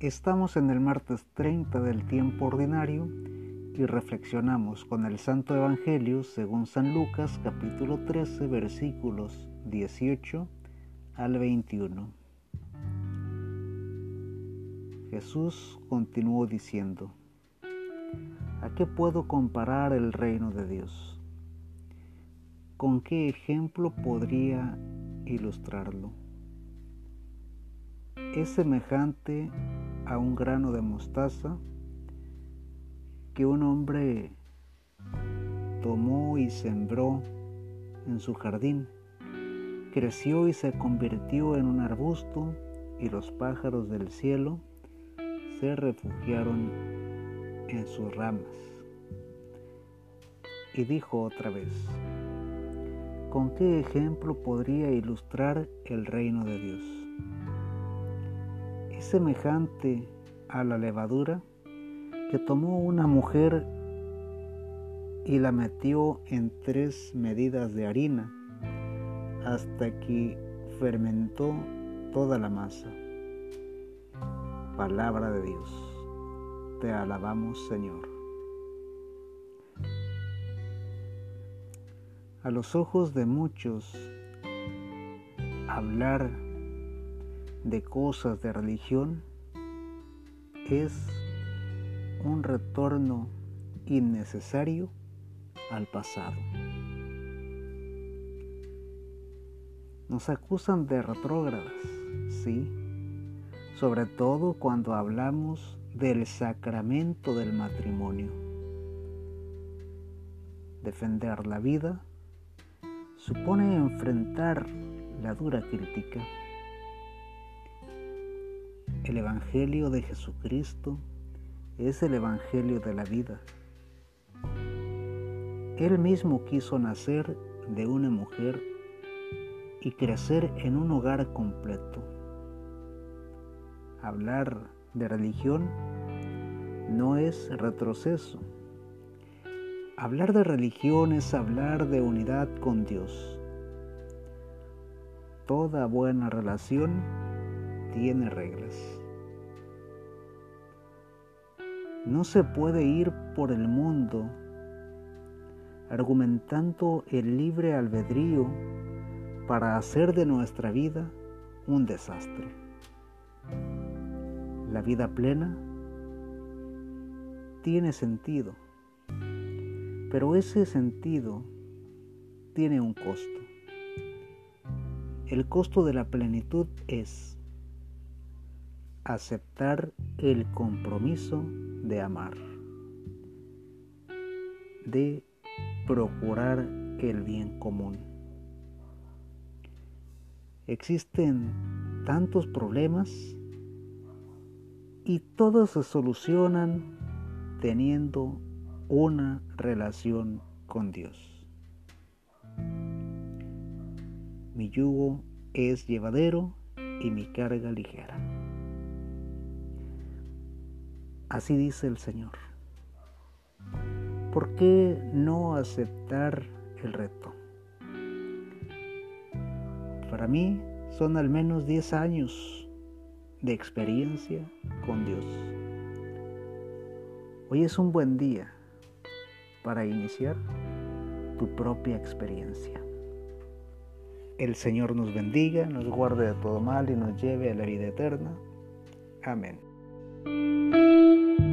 Estamos en el martes 30 del tiempo ordinario y reflexionamos con el Santo Evangelio según San Lucas capítulo 13 versículos 18 al 21. Jesús continuó diciendo, ¿a qué puedo comparar el reino de Dios? ¿Con qué ejemplo podría ilustrarlo? Es semejante a un grano de mostaza que un hombre tomó y sembró en su jardín. Creció y se convirtió en un arbusto y los pájaros del cielo se refugiaron en sus ramas. Y dijo otra vez, ¿con qué ejemplo podría ilustrar el reino de Dios? Es semejante a la levadura que tomó una mujer y la metió en tres medidas de harina hasta que fermentó toda la masa. Palabra de Dios. Te alabamos Señor. A los ojos de muchos, hablar de cosas de religión es un retorno innecesario al pasado. Nos acusan de retrógradas, sí, sobre todo cuando hablamos del sacramento del matrimonio. Defender la vida supone enfrentar la dura crítica el Evangelio de Jesucristo es el Evangelio de la vida. Él mismo quiso nacer de una mujer y crecer en un hogar completo. Hablar de religión no es retroceso. Hablar de religión es hablar de unidad con Dios. Toda buena relación tiene reglas. No se puede ir por el mundo argumentando el libre albedrío para hacer de nuestra vida un desastre. La vida plena tiene sentido, pero ese sentido tiene un costo. El costo de la plenitud es aceptar el compromiso de amar, de procurar el bien común. Existen tantos problemas y todos se solucionan teniendo una relación con Dios. Mi yugo es llevadero y mi carga ligera. Así dice el Señor. ¿Por qué no aceptar el reto? Para mí son al menos 10 años de experiencia con Dios. Hoy es un buen día para iniciar tu propia experiencia. El Señor nos bendiga, nos guarde de todo mal y nos lleve a la vida eterna. Amén. Música